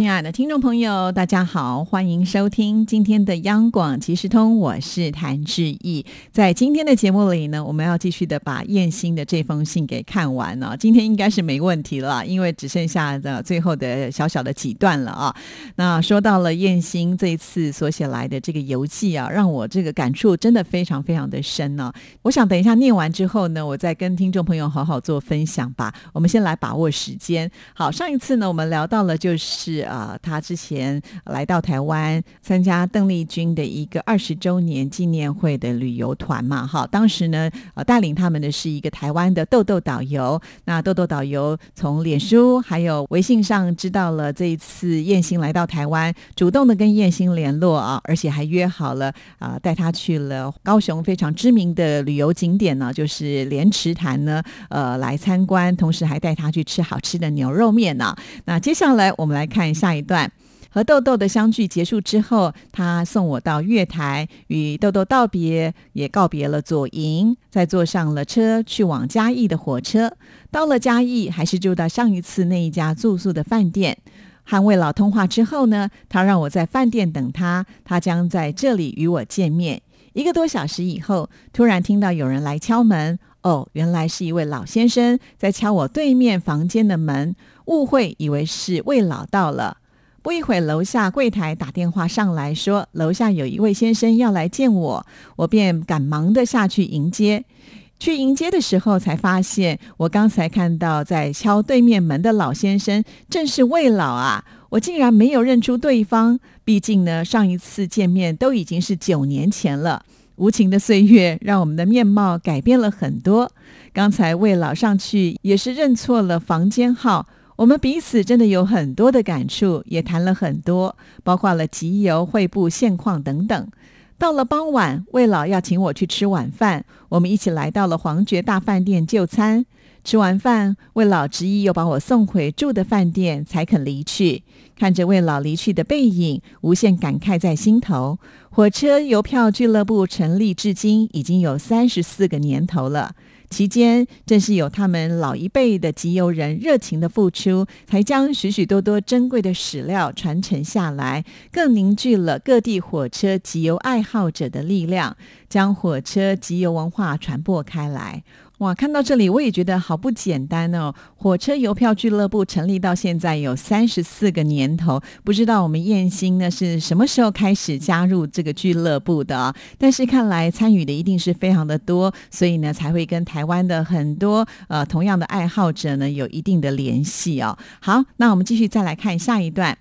亲爱的听众朋友，大家好，欢迎收听今天的央广即时通，我是谭志毅。在今天的节目里呢，我们要继续的把燕心的这封信给看完了。今天应该是没问题了，因为只剩下的最后的小小的几段了啊。那说到了燕心这一次所写来的这个游记啊，让我这个感触真的非常非常的深呢。我想等一下念完之后呢，我再跟听众朋友好好做分享吧。我们先来把握时间。好，上一次呢，我们聊到了就是。啊，他之前来到台湾参加邓丽君的一个二十周年纪念会的旅游团嘛，哈，当时呢，呃，带领他们的是一个台湾的豆豆导游。那豆豆导游从脸书还有微信上知道了这一次燕兴来到台湾，主动的跟燕兴联络啊，而且还约好了啊，带他去了高雄非常知名的旅游景点呢，就是莲池潭呢，呃，来参观，同时还带他去吃好吃的牛肉面呢。那接下来我们来看一。下下一段和豆豆的相聚结束之后，他送我到月台，与豆豆道别，也告别了左营，再坐上了车去往嘉义的火车。到了嘉义，还是住到上一次那一家住宿的饭店。和魏老通话之后呢，他让我在饭店等他，他将在这里与我见面。一个多小时以后，突然听到有人来敲门。哦，原来是一位老先生在敲我对面房间的门，误会以为是魏老到了。不一会，楼下柜台打电话上来说，楼下有一位先生要来见我，我便赶忙的下去迎接。去迎接的时候，才发现我刚才看到在敲对面门的老先生正是魏老啊！我竟然没有认出对方，毕竟呢，上一次见面都已经是九年前了。无情的岁月让我们的面貌改变了很多。刚才魏老上去也是认错了房间号。我们彼此真的有很多的感触，也谈了很多，包括了集邮、汇部现况等等。到了傍晚，魏老要请我去吃晚饭，我们一起来到了皇爵大饭店就餐。吃完饭，魏老执意又把我送回住的饭店，才肯离去。看着魏老离去的背影，无限感慨在心头。火车邮票俱乐部成立至今已经有三十四个年头了。期间，正是有他们老一辈的集邮人热情的付出，才将许许多多珍贵的史料传承下来，更凝聚了各地火车集邮爱好者的力量，将火车集邮文化传播开来。哇，看到这里我也觉得好不简单哦！火车邮票俱乐部成立到现在有三十四个年头，不知道我们燕兴呢是什么时候开始加入这个俱乐部的？但是看来参与的一定是非常的多，所以呢才会跟台湾的很多呃同样的爱好者呢有一定的联系哦。好，那我们继续再来看下一段。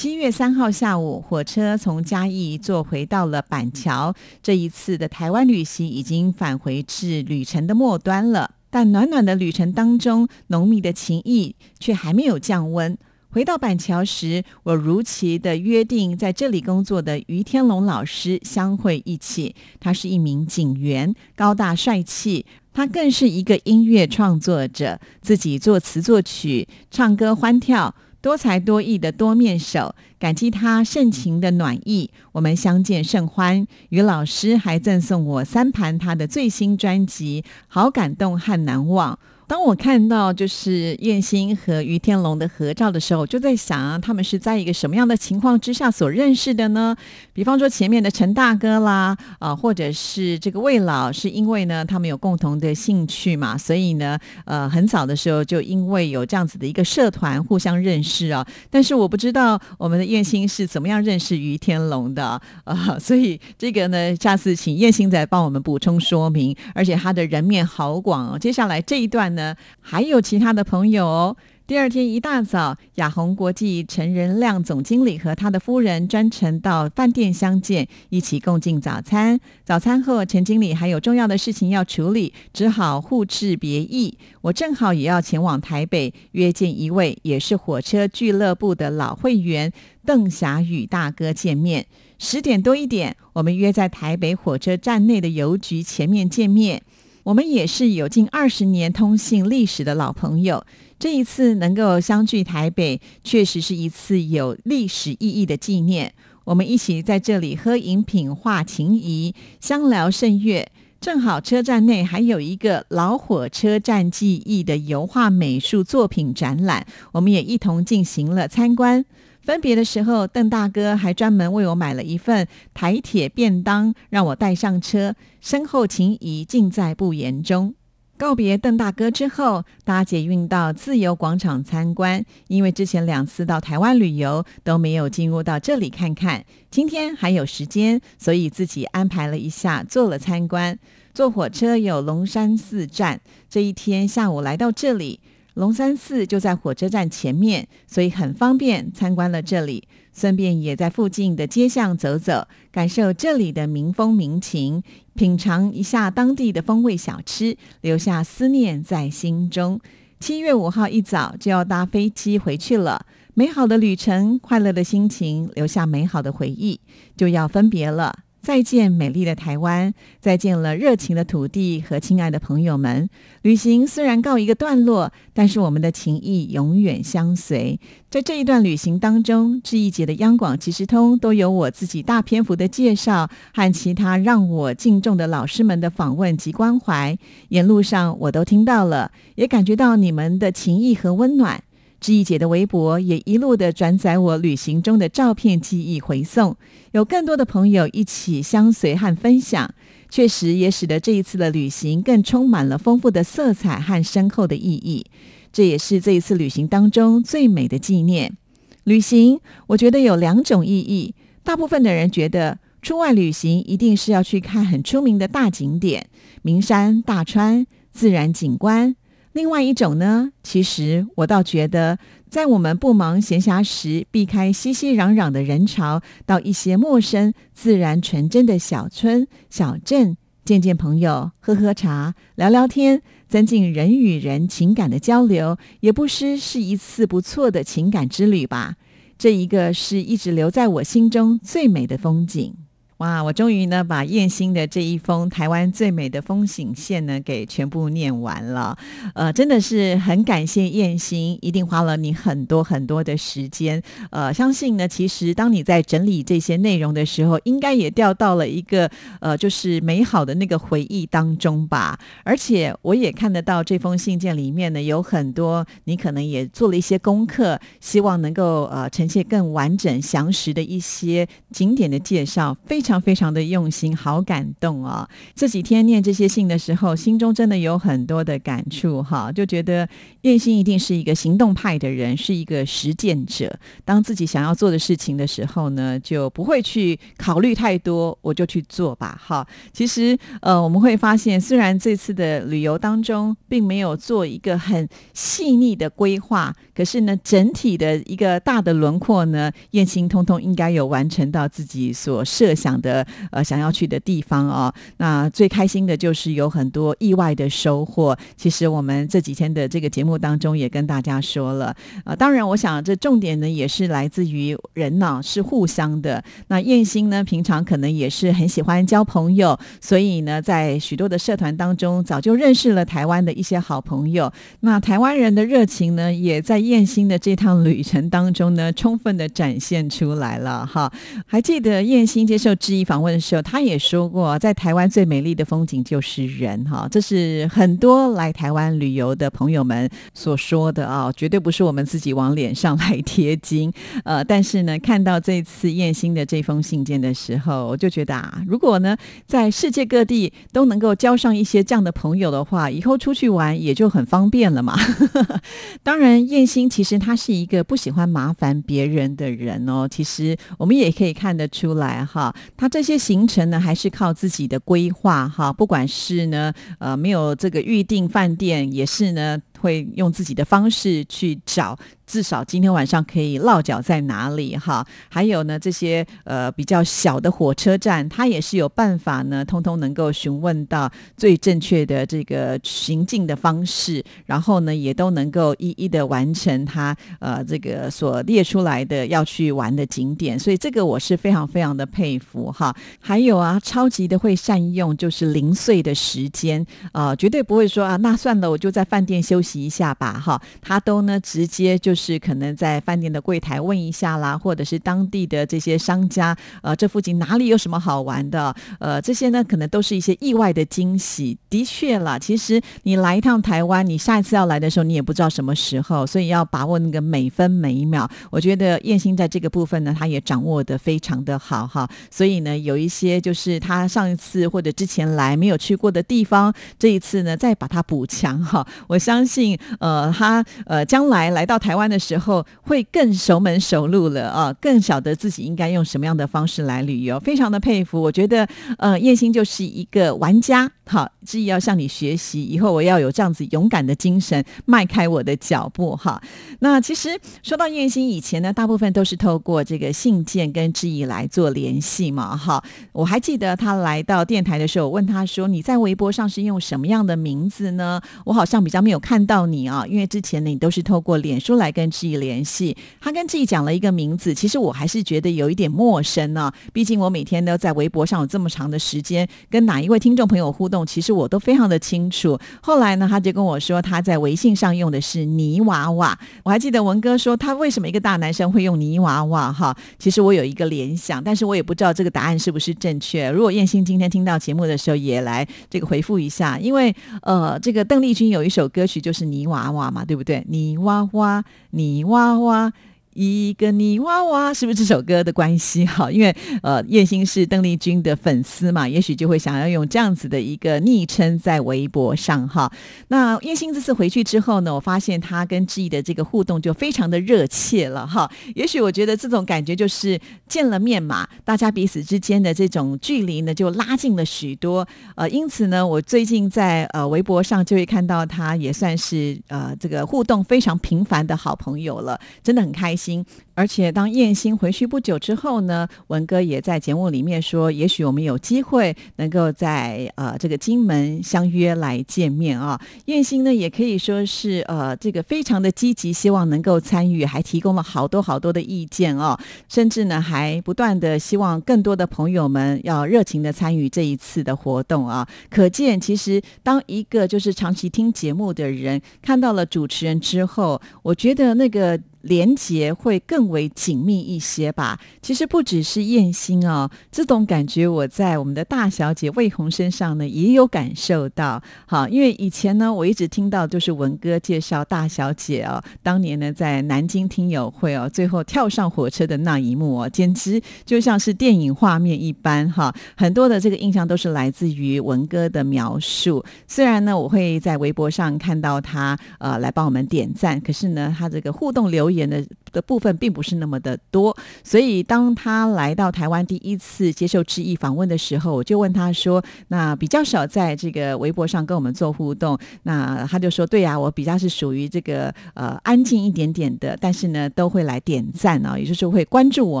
七月三号下午，火车从嘉义坐回到了板桥。这一次的台湾旅行已经返回至旅程的末端了，但暖暖的旅程当中，浓密的情谊却还没有降温。回到板桥时，我如期的约定在这里工作的于天龙老师相会一起。他是一名警员，高大帅气。他更是一个音乐创作者，自己作词作曲，唱歌欢跳。多才多艺的多面手，感激他盛情的暖意，我们相见甚欢。于老师还赠送我三盘他的最新专辑，好感动和难忘。当我看到就是燕心和于天龙的合照的时候，我就在想啊，他们是在一个什么样的情况之下所认识的呢？比方说前面的陈大哥啦，啊，或者是这个魏老，是因为呢他们有共同的兴趣嘛，所以呢，呃，很早的时候就因为有这样子的一个社团互相认识啊。但是我不知道我们的燕心是怎么样认识于天龙的啊，所以这个呢，下次请燕心再帮我们补充说明。而且他的人面好广哦。接下来这一段呢。还有其他的朋友哦。第二天一大早，亚宏国际陈仁亮总经理和他的夫人专程到饭店相见，一起共进早餐。早餐后，陈经理还有重要的事情要处理，只好互致别意。我正好也要前往台北，约见一位也是火车俱乐部的老会员邓霞宇大哥见面。十点多一点，我们约在台北火车站内的邮局前面见面。我们也是有近二十年通信历史的老朋友。这一次能够相聚台北，确实是一次有历史意义的纪念。我们一起在这里喝饮品、话情谊、相聊甚悦。正好车站内还有一个老火车站记忆的油画美术作品展览，我们也一同进行了参观。分别的时候，邓大哥还专门为我买了一份台铁便当，让我带上车。身后情谊尽在不言中。告别邓大哥之后，搭捷运到自由广场参观。因为之前两次到台湾旅游都没有进入到这里看看，今天还有时间，所以自己安排了一下做了参观。坐火车有龙山寺站，这一天下午来到这里。龙山寺就在火车站前面，所以很方便参观了这里。顺便也在附近的街巷走走，感受这里的民风民情，品尝一下当地的风味小吃，留下思念在心中。七月五号一早就要搭飞机回去了，美好的旅程，快乐的心情，留下美好的回忆，就要分别了。再见，美丽的台湾！再见了，热情的土地和亲爱的朋友们。旅行虽然告一个段落，但是我们的情谊永远相随。在这一段旅行当中，这一节的央广即时通都有我自己大篇幅的介绍和其他让我敬重的老师们的访问及关怀。沿路上我都听到了，也感觉到你们的情谊和温暖。知意姐的微博也一路的转载我旅行中的照片记忆回送，有更多的朋友一起相随和分享，确实也使得这一次的旅行更充满了丰富的色彩和深厚的意义。这也是这一次旅行当中最美的纪念。旅行，我觉得有两种意义。大部分的人觉得出外旅行一定是要去看很出名的大景点，名山大川、自然景观。另外一种呢，其实我倒觉得，在我们不忙闲暇时，避开熙熙攘攘的人潮，到一些陌生、自然、纯真的小村、小镇，见见朋友，喝喝茶，聊聊天，增进人与人情感的交流，也不失是一次不错的情感之旅吧。这一个是一直留在我心中最美的风景。哇！我终于呢把燕兴的这一封台湾最美的风景线呢给全部念完了，呃，真的是很感谢燕兴，一定花了你很多很多的时间。呃，相信呢，其实当你在整理这些内容的时候，应该也掉到了一个呃，就是美好的那个回忆当中吧。而且我也看得到这封信件里面呢有很多你可能也做了一些功课，希望能够呃呈现更完整详实的一些景点的介绍，非常。非常非常的用心，好感动哦！这几天念这些信的时候，心中真的有很多的感触哈，就觉得叶心一定是一个行动派的人，是一个实践者。当自己想要做的事情的时候呢，就不会去考虑太多，我就去做吧。哈，其实呃，我们会发现，虽然这次的旅游当中并没有做一个很细腻的规划，可是呢，整体的一个大的轮廓呢，燕心通通应该有完成到自己所设想。的呃，想要去的地方哦，那最开心的就是有很多意外的收获。其实我们这几天的这个节目当中也跟大家说了啊，当然我想这重点呢也是来自于人呢是互相的。那燕心呢平常可能也是很喜欢交朋友，所以呢在许多的社团当中早就认识了台湾的一些好朋友。那台湾人的热情呢也在燕心的这趟旅程当中呢充分的展现出来了哈。还记得燕心接受。质疑访问的时候，他也说过，在台湾最美丽的风景就是人哈，这是很多来台湾旅游的朋友们所说的啊，绝对不是我们自己往脸上来贴金。呃，但是呢，看到这次燕兴的这封信件的时候，我就觉得啊，如果呢，在世界各地都能够交上一些这样的朋友的话，以后出去玩也就很方便了嘛。当然，燕兴其实他是一个不喜欢麻烦别人的人哦。其实我们也可以看得出来哈。他这些行程呢，还是靠自己的规划哈，不管是呢，呃，没有这个预定饭店，也是呢，会用自己的方式去找。至少今天晚上可以落脚在哪里哈？还有呢，这些呃比较小的火车站，它也是有办法呢，通通能够询问到最正确的这个行进的方式，然后呢，也都能够一一的完成它呃这个所列出来的要去玩的景点，所以这个我是非常非常的佩服哈。还有啊，超级的会善用就是零碎的时间啊，绝对不会说啊，那算了，我就在饭店休息一下吧哈。他都呢直接就是可能在饭店的柜台问一下啦，或者是当地的这些商家，呃，这附近哪里有什么好玩的？呃，这些呢可能都是一些意外的惊喜。的确啦，其实你来一趟台湾，你下一次要来的时候，你也不知道什么时候，所以要把握那个每分每一秒。我觉得燕兴在这个部分呢，他也掌握的非常的好哈。所以呢，有一些就是他上一次或者之前来没有去过的地方，这一次呢再把它补强哈。我相信，呃，他呃将来来到台湾的时候会更熟门熟路了啊，更晓得自己应该用什么样的方式来旅游，非常的佩服。我觉得，呃，叶星就是一个玩家，好，志毅要向你学习，以后我要有这样子勇敢的精神，迈开我的脚步哈。那其实说到叶星以前呢，大部分都是透过这个信件跟志毅来做联系嘛，哈。我还记得他来到电台的时候，我问他说：“你在微博上是用什么样的名字呢？”我好像比较没有看到你啊，因为之前呢你都是透过脸书来跟志毅联系。他跟志毅讲了一个名字，其实我还是觉得有一点陌生呢。毕竟我每天都在微博上有这么长的时间，跟哪一位听众朋友互动，其实我都非常的清楚。后来呢，他就跟我说他在微信上用的是泥娃娃。我还记得文哥说他为什么一个大男生会用泥娃娃哈？其实我有一个联想，但是我也不知道这个答案是不是正确。如果燕心今天听到节目的时候也来这个回复一下，因为呃这个邓丽君有一首歌曲就是是泥娃娃嘛，对不对？泥娃娃，泥娃娃。一个泥娃娃是不是这首歌的关系？哈，因为呃，叶欣是邓丽君的粉丝嘛，也许就会想要用这样子的一个昵称在微博上哈。那叶欣这次回去之后呢，我发现他跟志毅的这个互动就非常的热切了哈。也许我觉得这种感觉就是见了面嘛，大家彼此之间的这种距离呢就拉近了许多。呃，因此呢，我最近在呃微博上就会看到他也算是呃这个互动非常频繁的好朋友了，真的很开心。心，而且当燕心回去不久之后呢，文哥也在节目里面说，也许我们有机会能够在呃这个金门相约来见面啊。燕心呢也可以说是呃这个非常的积极，希望能够参与，还提供了好多好多的意见哦，甚至呢还不断的希望更多的朋友们要热情的参与这一次的活动啊。可见其实当一个就是长期听节目的人看到了主持人之后，我觉得那个。连结会更为紧密一些吧。其实不只是燕心哦，这种感觉我在我们的大小姐魏红身上呢也有感受到。好，因为以前呢，我一直听到就是文哥介绍大小姐哦，当年呢在南京听友会哦，最后跳上火车的那一幕哦，简直就像是电影画面一般哈。很多的这个印象都是来自于文哥的描述。虽然呢，我会在微博上看到他呃来帮我们点赞，可是呢，他这个互动留言的的部分并不不是那么的多，所以当他来到台湾第一次接受志毅访问的时候，我就问他说：“那比较少在这个微博上跟我们做互动。”那他就说：“对呀，我比较是属于这个呃安静一点点的，但是呢都会来点赞啊，也就是会关注我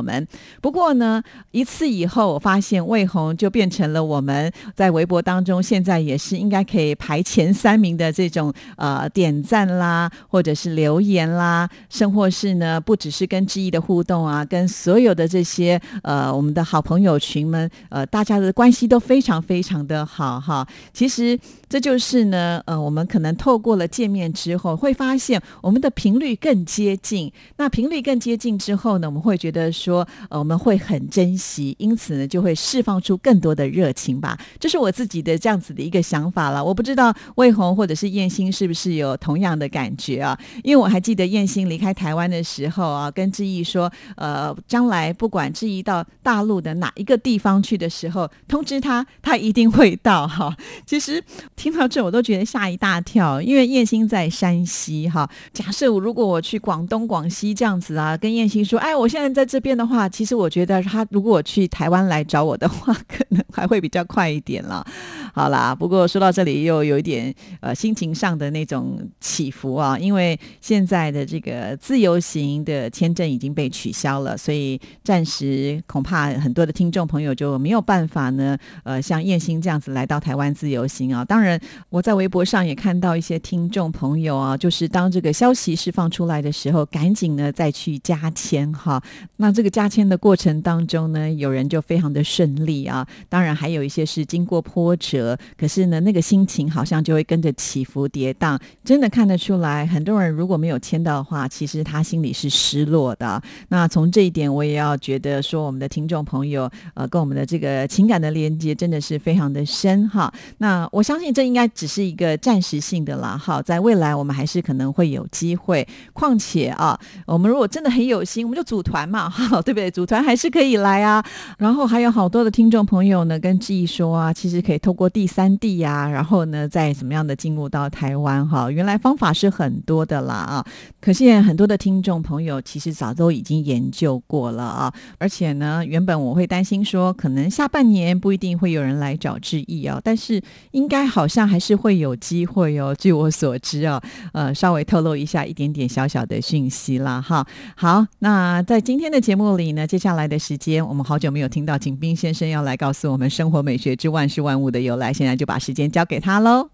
们。不过呢，一次以后我发现魏红就变成了我们在微博当中现在也是应该可以排前三名的这种呃点赞啦，或者是留言啦，甚或是呢。”不只是跟志毅的互动啊，跟所有的这些呃我们的好朋友群们，呃大家的关系都非常非常的好哈。其实这就是呢，呃我们可能透过了见面之后，会发现我们的频率更接近。那频率更接近之后呢，我们会觉得说，呃我们会很珍惜，因此呢就会释放出更多的热情吧。这是我自己的这样子的一个想法了。我不知道魏红或者是燕心是不是有同样的感觉啊？因为我还记得燕心离开台湾的时候。啊，跟志毅说，呃，将来不管志毅到大陆的哪一个地方去的时候，通知他，他一定会到哈。其实听到这，我都觉得吓一大跳，因为燕兴在山西哈。假设我如果我去广东、广西这样子啊，跟燕兴说，哎，我现在在这边的话，其实我觉得他如果我去台湾来找我的话，可能还会比较快一点了。好啦，不过说到这里又有一点呃心情上的那种起伏啊，因为现在的这个自由行的签证已经被取消了，所以暂时恐怕很多的听众朋友就没有办法呢，呃，像燕兴这样子来到台湾自由行啊。当然，我在微博上也看到一些听众朋友啊，就是当这个消息释放出来的时候，赶紧呢再去加签哈。那这个加签的过程当中呢，有人就非常的顺利啊，当然还有一些是经过波折，可是呢，那个心情好像就会跟着起伏跌宕，真的看得出来，很多人如果没有签到的话，其实他心里是失落的。那从这一点，我也要觉得说，我们的听众朋友，呃，跟我们的这个情感的连接真的是非常的深哈。那我相信这应该只是一个暂时性的啦，哈，在未来我们还是可能会有机会。况且啊，我们如果真的很有心，我们就组团嘛，哈，对不对？组团还是可以来啊。然后还有好多的听众朋友呢，跟志毅说啊，其实可以透过第三地呀，然后呢，再怎么样的进入到台湾哈。原来方法是很多的啦啊，可是很多的听众朋友其实早都已经研究过了啊。而且呢，原本我会担心说，可能下半年不一定会有人来找志毅啊，但是应该好像还是会有机会哦。据我所知啊，呃，稍微透露一下一点点小小的讯息啦哈。好，那在今天的节目里呢，接下来的时间我们好久没有听到景斌先生要来告诉我们生活美学之万事万物的由来，现在就把时间交给他喽。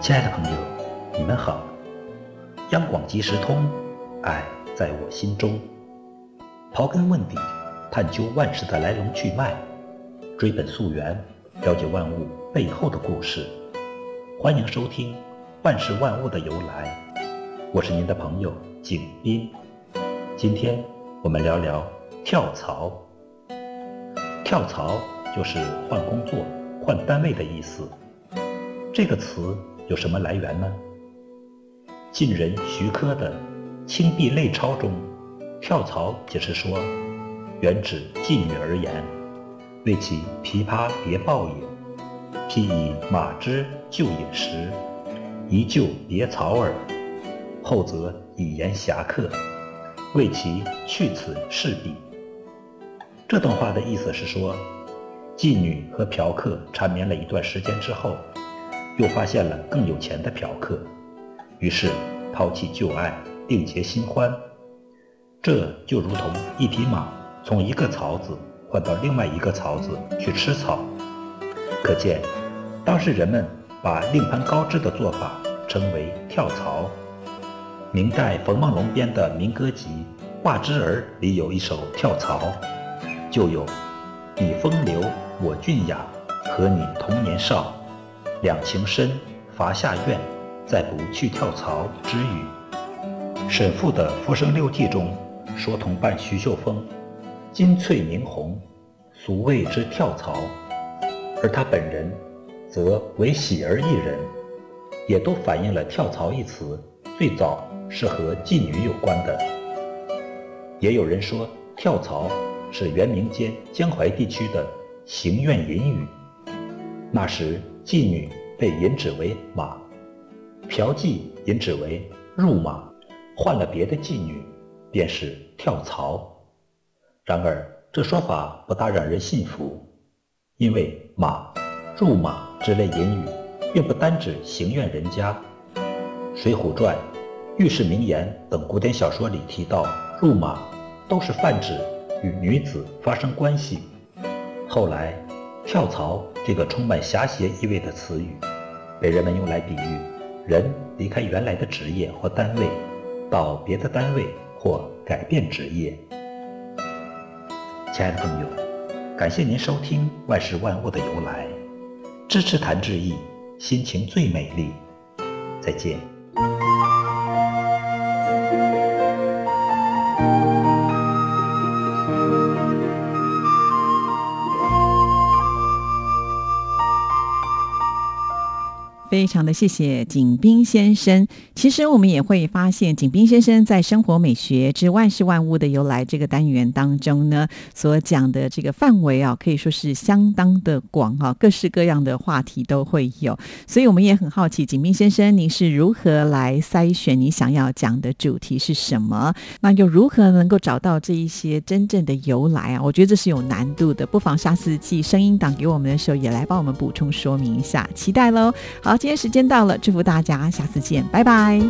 亲爱的朋友，你们好！央广即时通，爱在我心中。刨根问底，探究万事的来龙去脉，追本溯源，了解万物背后的故事。欢迎收听《万事万物的由来》，我是您的朋友景斌。今天我们聊聊跳槽。跳槽就是换工作、换单位的意思。这个词有什么来源呢？晋人徐科的《青壁类钞》中。跳槽解释说，原指妓女而言，为其琵琶别报也。譬以马之就饮时，一就别草耳。后则以言侠客，为其去此事彼。这段话的意思是说，妓女和嫖客缠绵了一段时间之后，又发现了更有钱的嫖客，于是抛弃旧爱，另结新欢。这就如同一匹马从一个槽子换到另外一个槽子去吃草，可见当时人们把另攀高枝的做法称为跳槽。明代冯梦龙编的民歌集《画之儿》里有一首《跳槽》，就有“你风流，我俊雅，和你同年少，两情深，伐下怨，再不去跳槽”之语。沈复的《浮生六记》中。说同伴徐秀峰，金翠明红，俗谓之跳槽，而他本人则为喜儿一人，也都反映了跳槽一词最早是和妓女有关的。也有人说跳槽是元明间江淮地区的行院隐语，那时妓女被引指为马，嫖妓引指为入马，换了别的妓女。便是跳槽。然而，这说法不大让人信服，因为马、入马之类隐语，并不单指行院人家。《水浒传》《御史名言》等古典小说里提到入马，都是泛指与女子发生关系。后来，跳槽这个充满侠邪意味的词语，被人们用来比喻人离开原来的职业或单位，到别的单位。或改变职业，亲爱的朋友，感谢您收听《万事万物的由来》，支持谭志毅，心情最美丽。再见。非常的谢谢景斌先生。其实我们也会发现，景斌先生在生活美学之万事万物的由来这个单元当中呢，所讲的这个范围啊，可以说是相当的广哈，各式各样的话题都会有。所以我们也很好奇，景斌先生您是如何来筛选你想要讲的主题是什么？那又如何能够找到这一些真正的由来啊？我觉得这是有难度的，不妨下次寄声音档给我们的时候，也来帮我们补充说明一下，期待喽。好。今时间到了，祝福大家，下次见，拜拜。